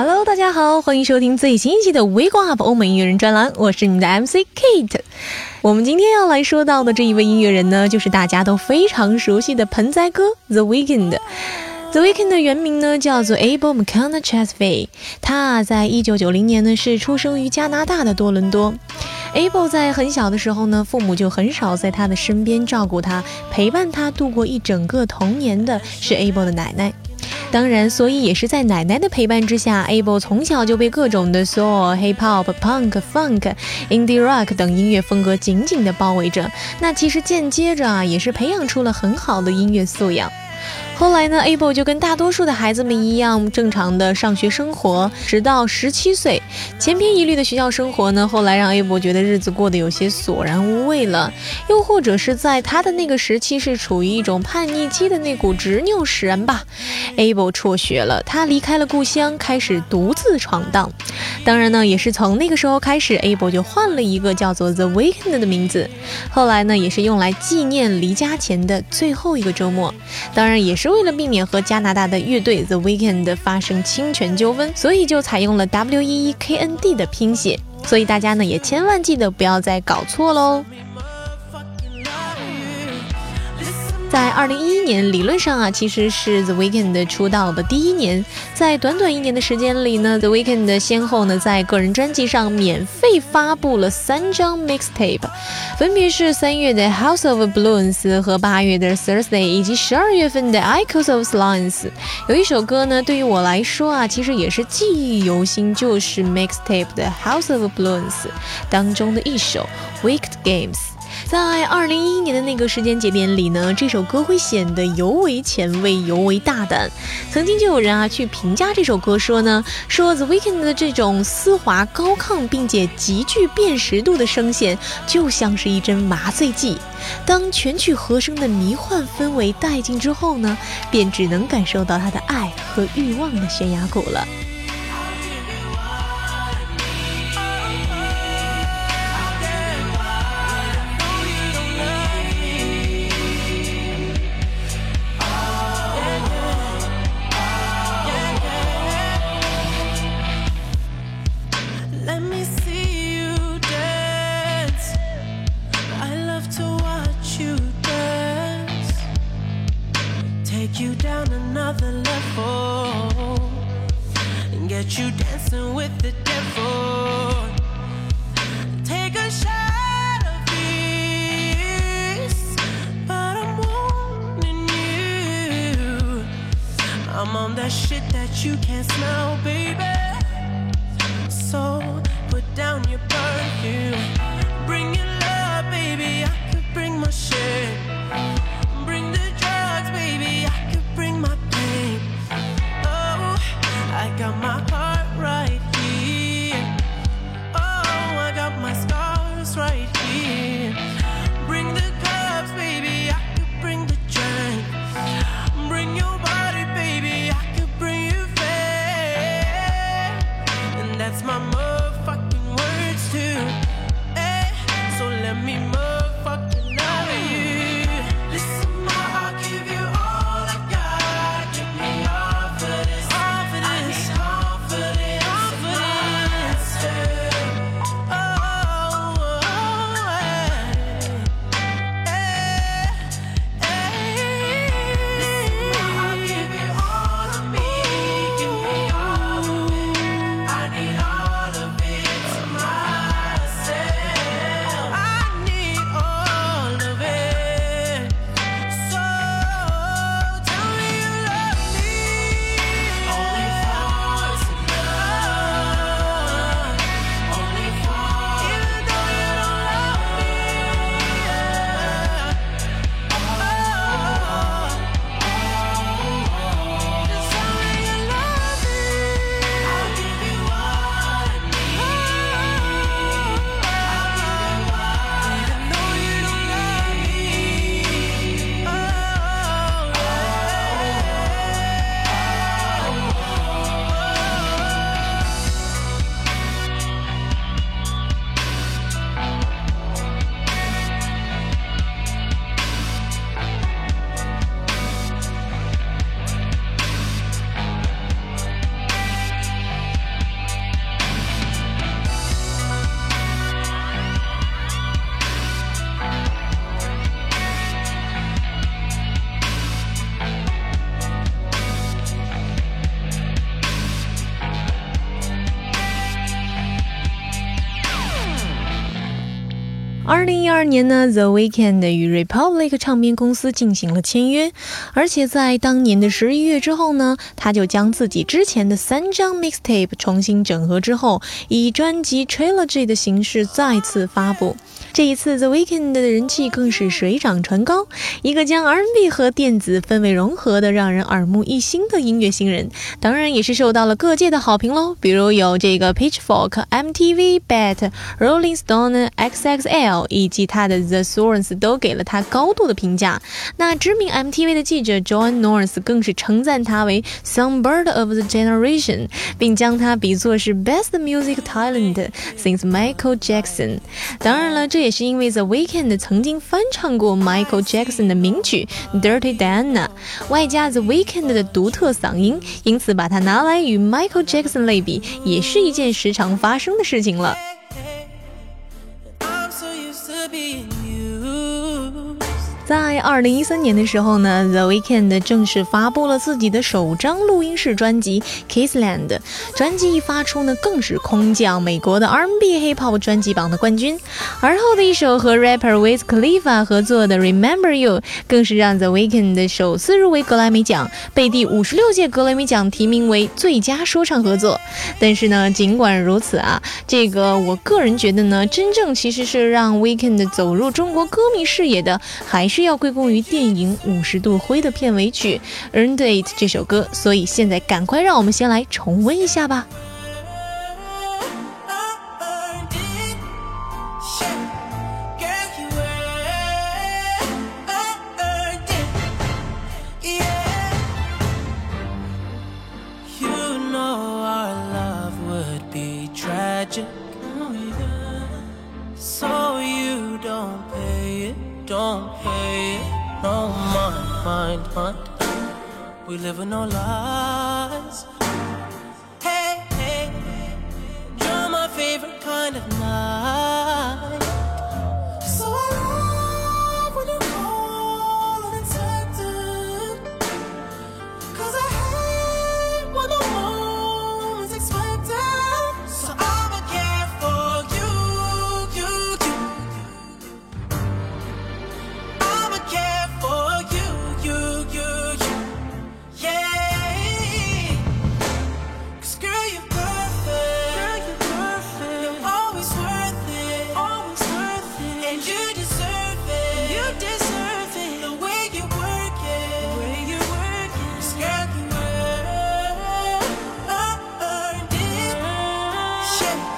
Hello，大家好，欢迎收听最新一期的 Wake Up 欧美音乐人专栏，我是你的 MC Kate。我们今天要来说到的这一位音乐人呢，就是大家都非常熟悉的盆栽哥 The Weekend。The Weekend 的原名呢叫做 Abel McCann Chesney，他在一九九零年呢是出生于加拿大的多伦多。Abel 在很小的时候呢，父母就很少在他的身边照顾他，陪伴他度过一整个童年的是 Abel 的奶奶。当然，所以也是在奶奶的陪伴之下，Abel 从小就被各种的 soul、hip hop、punk、funk、indie rock 等音乐风格紧紧地包围着。那其实间接着啊，也是培养出了很好的音乐素养。后来呢，Abel 就跟大多数的孩子们一样，正常的上学生活，直到十七岁。千篇一律的学校生活呢，后来让 Abel 觉得日子过得有些索然无味了。又或者是在他的那个时期是处于一种叛逆期的那股执拗使然吧。Abel 辍学了，他离开了故乡，开始独自闯荡。当然呢，也是从那个时候开始，Abel 就换了一个叫做 The Weekend 的名字。后来呢，也是用来纪念离家前的最后一个周末。当然也是。为了避免和加拿大的乐队 The Weeknd 发生侵权纠纷，所以就采用了 W E E K N D 的拼写。所以大家呢也千万记得不要再搞错喽。在二零一一年，理论上啊，其实是 The Weeknd 出道的第一年。在短短一年的时间里呢，The Weeknd 先后呢在个人专辑上免费发布了三张 mixtape，分别是三月的 House of Balloons 和八月的 Thursday，以及十二月份的 Echoes of Silence。有一首歌呢，对于我来说啊，其实也是记忆犹新，就是 mixtape 的 House of Balloons 当中的一首 Wicked Games。在二零一一年的那个时间节点里呢，这首歌会显得尤为前卫、尤为大胆。曾经就有人啊去评价这首歌说呢，说 The Weeknd 的这种丝滑高亢并且极具辨识度的声线，就像是一针麻醉剂。当全曲和声的迷幻氛围殆尽之后呢，便只能感受到他的爱和欲望的悬崖谷了。二年呢，The Weeknd 与 Republic 唱片公司进行了签约，而且在当年的十一月之后呢，他就将自己之前的三张 mixtape 重新整合之后，以专辑 trilogy 的形式再次发布。这一次，The Weeknd 的人气更是水涨船高，一个将 R&B 和电子氛围融合的让人耳目一新的音乐新人，当然也是受到了各界的好评喽。比如有这个 Pitchfork、MTV、BET、Rolling Stone、XXL。以及他的 The Source 都给了他高度的评价。那知名 MTV 的记者 John North 更是称赞他为 Songbird of the Generation，并将他比作是 Best Music Talent since Michael Jackson。当然了，这也是因为 The Weeknd 曾经翻唱过 Michael Jackson 的名曲 Dirty Diana，外加 The Weeknd 的独特嗓音，因此把它拿来与 Michael Jackson 类比，也是一件时常发生的事情了。在二零一三年的时候呢，The Weeknd 正式发布了自己的首张录音室专辑《Kissland》。专辑一发出呢，更是空降美国的 R&B Hip Hop 专辑榜的冠军。而后的一首和 rapper Wiz Khalifa 合作的《Remember You》，更是让 The Weeknd 首次入围格莱美奖，被第五十六届格莱美奖提名为最佳说唱合作。但是呢，尽管如此啊，这个我个人觉得呢，真正其实是让 Weeknd 走入中国歌迷视野的，还是。是要归功于电影《五十度灰》的片尾曲《Earned It》这首歌，所以现在赶快让我们先来重温一下吧。living no lie. Shit.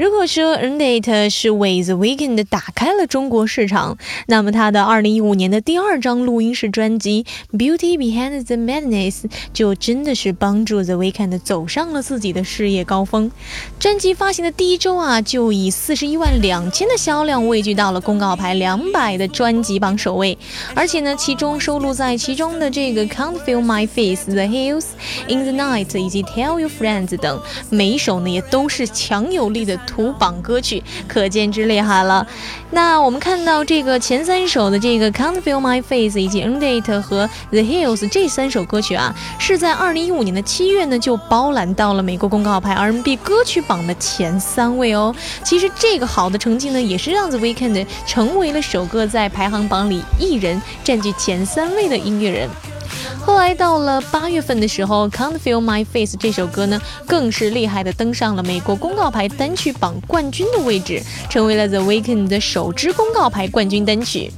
如果说 End It 是为 The Weeknd 打开了中国市场，那么他的2015年的第二张录音室专辑《Beauty Behind the Madness》就真的是帮助 The Weeknd 走上了自己的事业高峰。专辑发行的第一周啊，就以41万两千的销量位居到了公告牌两百的专辑榜首位，而且呢，其中收录在其中的这个《Can't Feel My Face》、《The Hills》、《In the Night》以及《Tell Your Friends》等，每一首呢也都是强有力的图榜歌曲，可见之厉害了。那我们看到这个前三首的这个 Can't Feel My Face 以及 Undate 和 The Hills 这三首歌曲啊，是在二零一五年的七月呢就包揽到了美国公告牌 R&B 歌曲榜的前三位哦。其实这个好的成绩呢，也是让 The Weeknd 成为了首个在排行榜里一人占据前三位的音乐人。后来到了八月份的时候，《Can't Feel My Face》这首歌呢，更是厉害的登上了美国公告牌单曲榜冠军的位置，成为了 The Weeknd 的首支公告牌冠军单曲。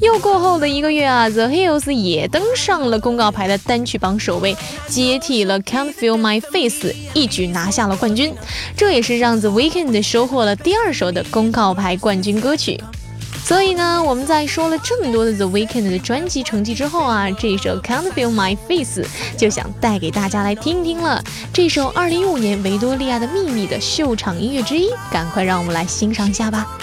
又过后的一个月啊，The Hills 也登上了公告牌的单曲榜首位，接替了《Can't Feel My Face》，一举拿下了冠军。这也是让 The Weeknd 收获了第二首的公告牌冠军歌曲。所以呢，我们在说了这么多的 The Weeknd 的专辑成绩之后啊，这首 Can't Feel My Face 就想带给大家来听听了。这首2015年维多利亚的秘密的秀场音乐之一，赶快让我们来欣赏一下吧。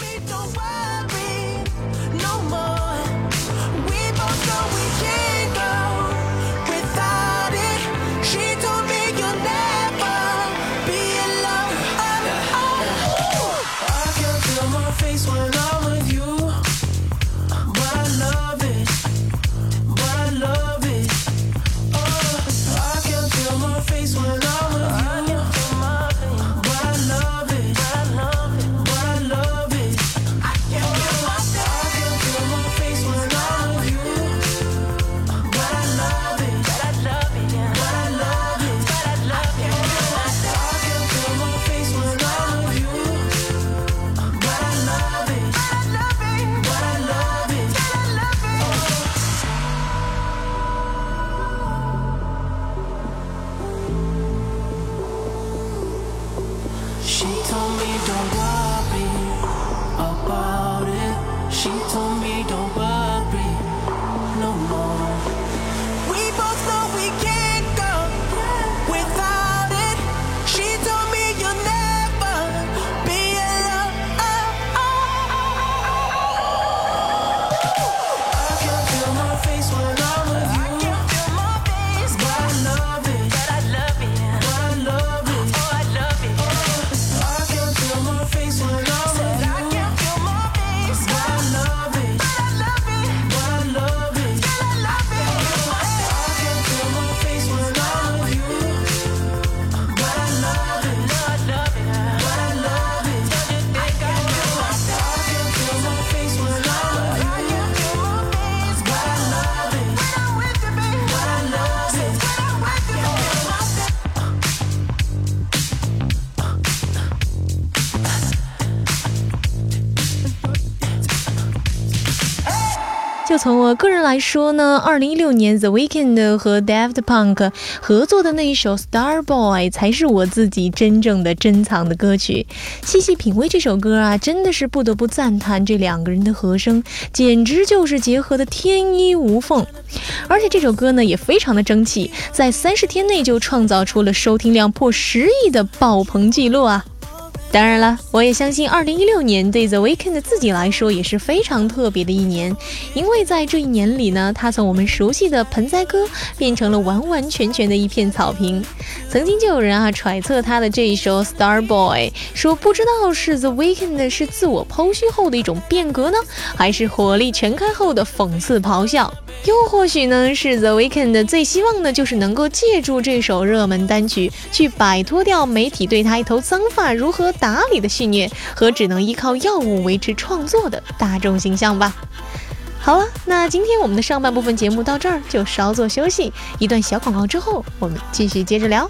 就从我个人来说呢，二零一六年 The Weeknd 和 Daft Punk 合作的那一首《Star Boy》才是我自己真正的珍藏的歌曲。细细品味这首歌啊，真的是不得不赞叹这两个人的和声，简直就是结合的天衣无缝。而且这首歌呢也非常的争气，在三十天内就创造出了收听量破十亿的爆棚记录啊！当然了，我也相信，二零一六年对 The Weeknd 自己来说也是非常特别的一年，因为在这一年里呢，他从我们熟悉的盆栽哥变成了完完全全的一片草坪。曾经就有人啊揣测他的这一首 Star Boy，说不知道是 The Weeknd 是自我剖析后的一种变革呢，还是火力全开后的讽刺咆哮，又或许呢是 The Weeknd 最希望的就是能够借助这首热门单曲，去摆脱掉媒体对他一头脏发如何打理的戏谑和只能依靠药物维持创作的大众形象吧。好了，那今天我们的上半部分节目到这儿就稍作休息，一段小广告之后，我们继续接着聊。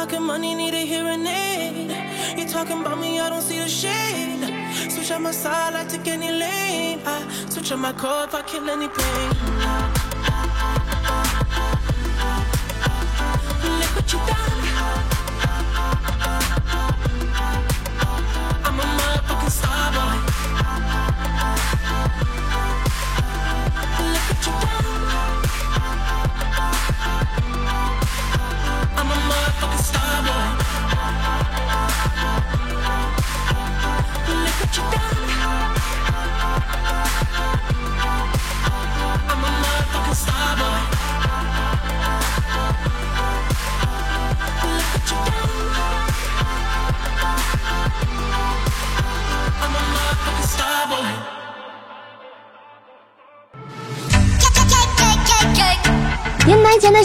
Talking money, need a hearing aid. You talking about me, I don't see the shade. Switch on my side, I take any lane. I switch on my core if I kill any pain. Look what you done.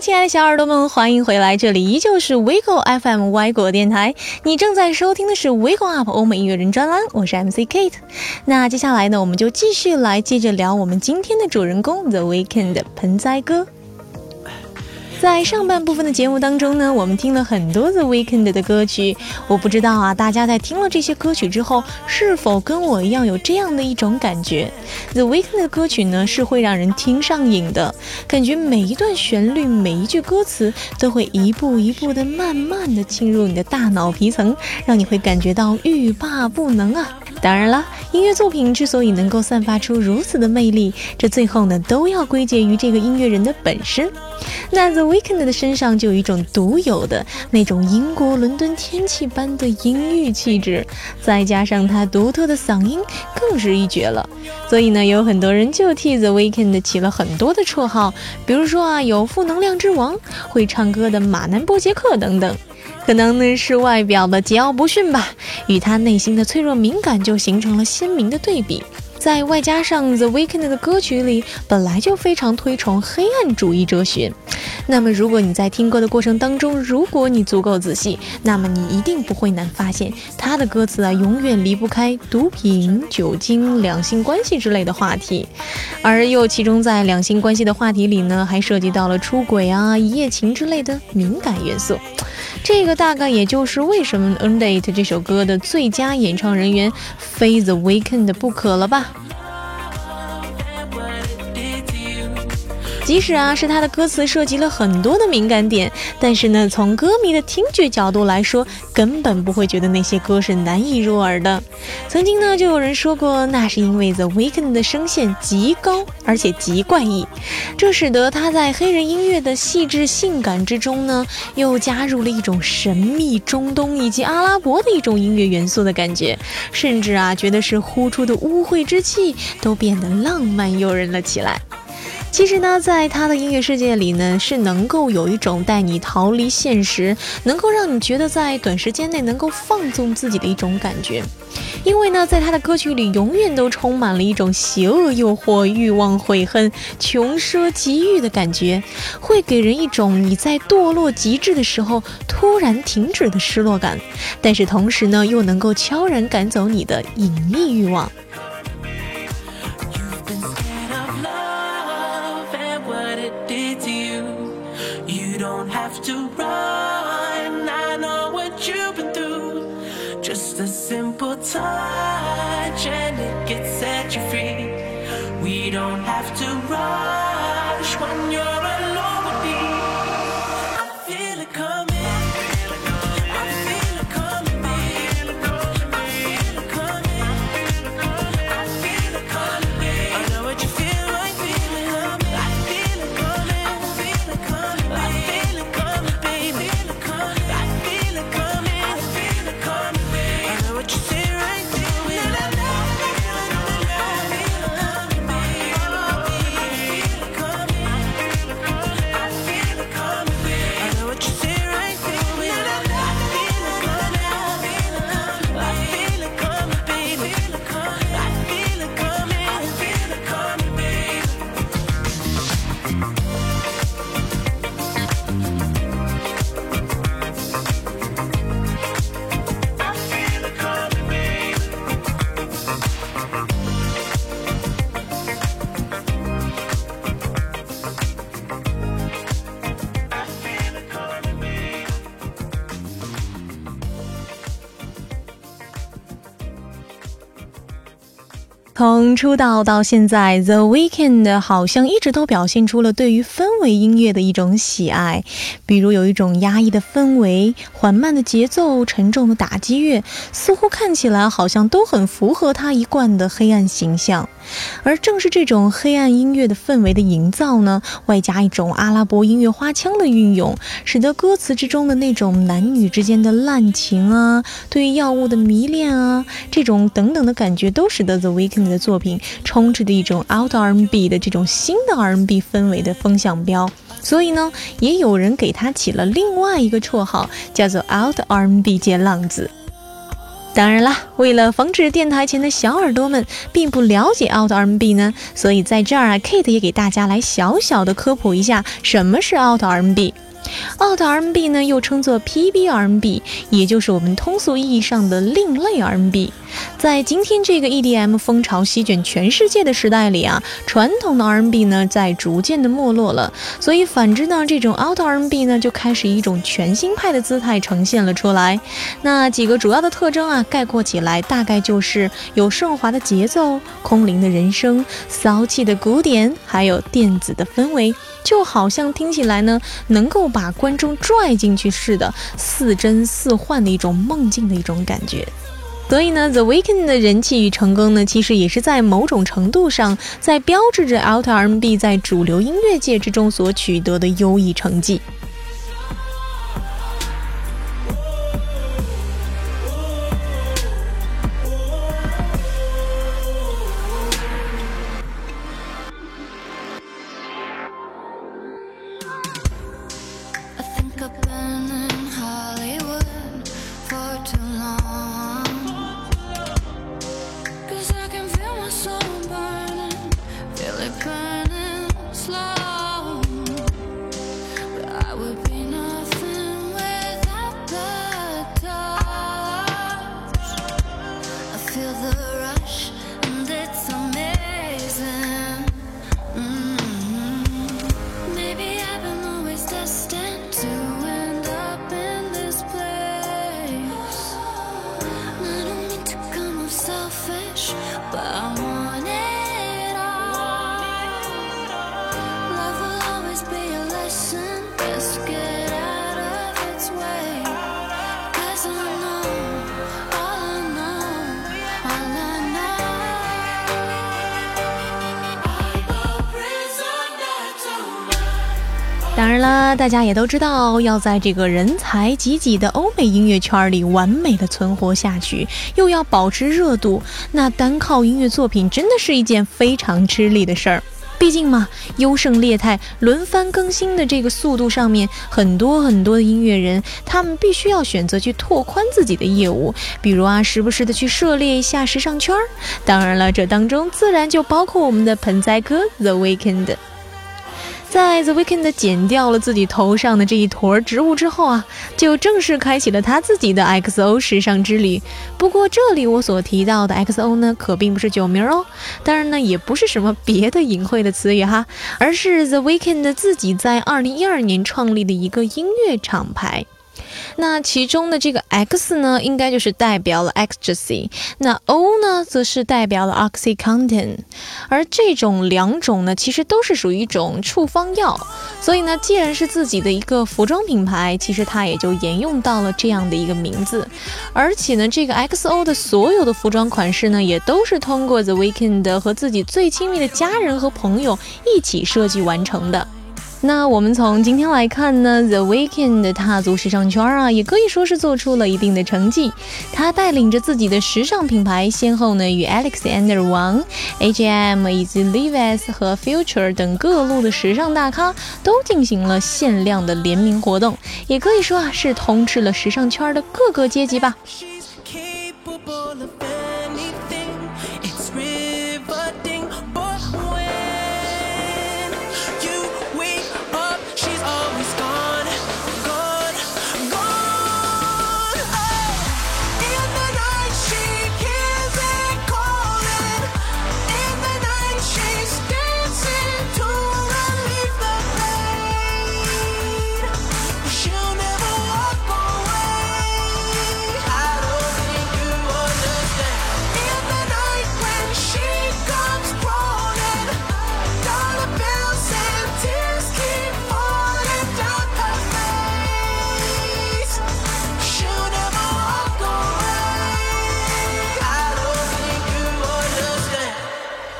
亲爱的小耳朵们，欢迎回来！这里依旧是 WeGo FM 歪果电台，你正在收听的是 WeGo Up 欧美音乐人专栏，我是 MC Kate。那接下来呢，我们就继续来接着聊我们今天的主人公 The Weekend 盆栽哥。在上半部分的节目当中呢，我们听了很多 The Weeknd 的歌曲。我不知道啊，大家在听了这些歌曲之后，是否跟我一样有这样的一种感觉？The Weeknd 的歌曲呢，是会让人听上瘾的，感觉每一段旋律、每一句歌词都会一步一步的、慢慢的侵入你的大脑皮层，让你会感觉到欲罢不能啊！当然了，音乐作品之所以能够散发出如此的魅力，这最后呢，都要归结于这个音乐人的本身。那 The Weekend 的身上就有一种独有的那种英国伦敦天气般的阴郁气质，再加上他独特的嗓音，更是一绝了。所以呢，有很多人就替 The Weekend 起了很多的绰号，比如说啊，有负能量之王、会唱歌的马南波杰克等等。可能呢是外表的桀骜不驯吧，与他内心的脆弱敏感就形成了鲜明的对比。再外加上 The Weekend 的歌曲里本来就非常推崇黑暗主义哲学，那么如果你在听歌的过程当中，如果你足够仔细，那么你一定不会难发现他的歌词啊，永远离不开毒品、酒精、两性关系之类的话题，而又其中在两性关系的话题里呢，还涉及到了出轨啊、一夜情之类的敏感元素。这个大概也就是为什么《Undate》这首歌的最佳演唱人员非 The Weeknd 不可了吧？即使啊是他的歌词涉及了很多的敏感点，但是呢，从歌迷的听觉角度来说，根本不会觉得那些歌是难以入耳的。曾经呢，就有人说过，那是因为 The Weeknd 的声线极高，而且极怪异，这使得他在黑人音乐的细致性感之中呢，又加入了一种神秘中东以及阿拉伯的一种音乐元素的感觉，甚至啊，觉得是呼出的污秽之气都变得浪漫诱人了起来。其实呢，在他的音乐世界里呢，是能够有一种带你逃离现实，能够让你觉得在短时间内能够放纵自己的一种感觉。因为呢，在他的歌曲里，永远都充满了一种邪恶诱惑、欲望、悔恨、穷奢极欲的感觉，会给人一种你在堕落极致的时候突然停止的失落感，但是同时呢，又能够悄然赶走你的隐秘欲望。time. 从出道到现在，The Weeknd 好像一直都表现出了对于氛围音乐的一种喜爱，比如有一种压抑的氛围、缓慢的节奏、沉重的打击乐，似乎看起来好像都很符合他一贯的黑暗形象。而正是这种黑暗音乐的氛围的营造呢，外加一种阿拉伯音乐花腔的运用，使得歌词之中的那种男女之间的滥情啊，对于药物的迷恋啊，这种等等的感觉，都使得 The Weeknd 的作品充斥着一种 Out R&B 的这种新的 R&B 氛围的风向标。所以呢，也有人给他起了另外一个绰号，叫做 Out R&B 界浪子。当然啦，为了防止电台前的小耳朵们并不了解 Out R&B 呢，所以在这儿啊，Kate 也给大家来小小的科普一下什么是 Out R&B。Out R&B 呢，又称作 PB R&B，也就是我们通俗意义上的另类 R&B。在今天这个 EDM 风潮席卷全世界的时代里啊，传统的 R&B 呢在逐渐的没落了，所以反之呢，这种 Out R&B 呢就开始以一种全新派的姿态呈现了出来。那几个主要的特征啊，概括起来大概就是有顺滑的节奏、空灵的人声、骚气的鼓点，还有电子的氛围，就好像听起来呢能够把观众拽进去似的，似真似幻的一种梦境的一种感觉。所以呢，The Weeknd 的人气与成功呢，其实也是在某种程度上在标志着 Out R&B 在主流音乐界之中所取得的优异成绩。大家也都知道，要在这个人才济济的欧美音乐圈里完美的存活下去，又要保持热度，那单靠音乐作品真的是一件非常吃力的事儿。毕竟嘛，优胜劣汰、轮番更新的这个速度上面，很多很多的音乐人，他们必须要选择去拓宽自己的业务，比如啊，时不时的去涉猎一下时尚圈儿。当然了，这当中自然就包括我们的盆栽哥 The Weekend。在 The Weeknd 剪掉了自己头上的这一坨植物之后啊，就正式开启了他自己的 XO 时尚之旅。不过这里我所提到的 XO 呢，可并不是酒名哦，当然呢，也不是什么别的隐晦的词语哈，而是 The Weeknd 自己在2012年创立的一个音乐厂牌。那其中的这个 X 呢，应该就是代表了 ecstasy，那 O 呢，则是代表了 oxycontin，而这种两种呢，其实都是属于一种处方药，所以呢，既然是自己的一个服装品牌，其实它也就沿用到了这样的一个名字，而且呢，这个 XO 的所有的服装款式呢，也都是通过 The Weekend 和自己最亲密的家人和朋友一起设计完成的。那我们从今天来看呢，The Weeknd 踏足时尚圈啊，也可以说是做出了一定的成绩。他带领着自己的时尚品牌，先后呢与 Alexander Wang、H&M 以及 Levi's 和 Future 等各路的时尚大咖都进行了限量的联名活动，也可以说啊是通吃了时尚圈的各个阶级吧。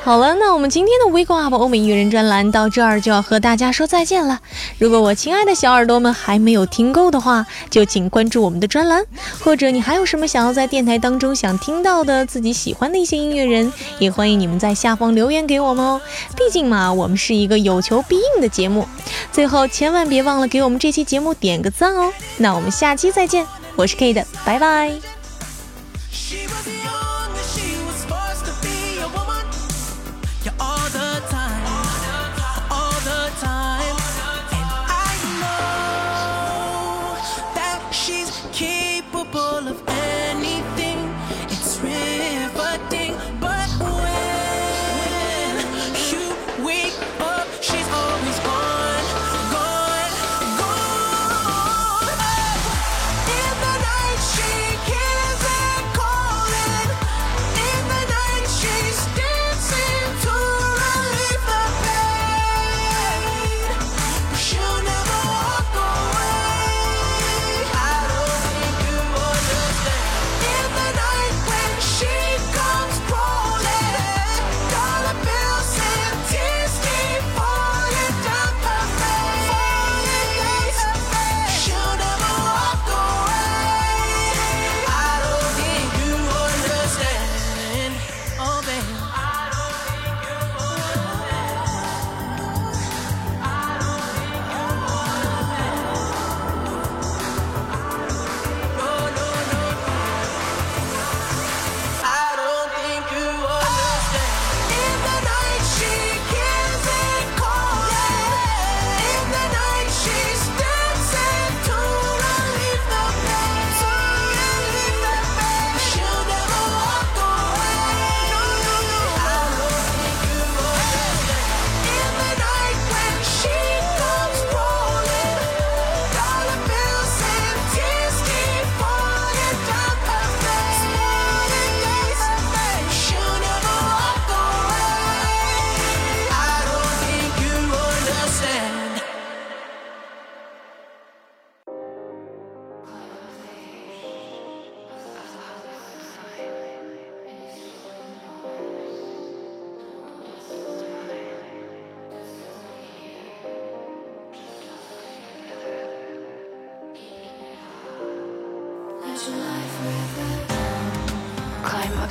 好了，那我们今天的 Wake Up 欧美音乐人专栏到这儿就要和大家说再见了。如果我亲爱的小耳朵们还没有听够的话，就请关注我们的专栏，或者你还有什么想要在电台当中想听到的自己喜欢的一些音乐人，也欢迎你们在下方留言给我们哦。毕竟嘛，我们是一个有求必应的节目。最后千万别忘了给我们这期节目点个赞哦。那我们下期再见，我是 K 的，拜拜。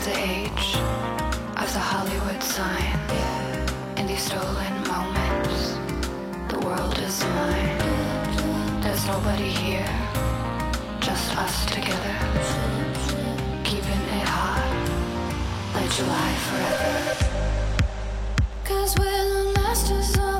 of the age of the Hollywood sign. In these stolen moments, the world is mine. There's nobody here, just us together. Keeping it hot, like July forever. Cause we're the masters of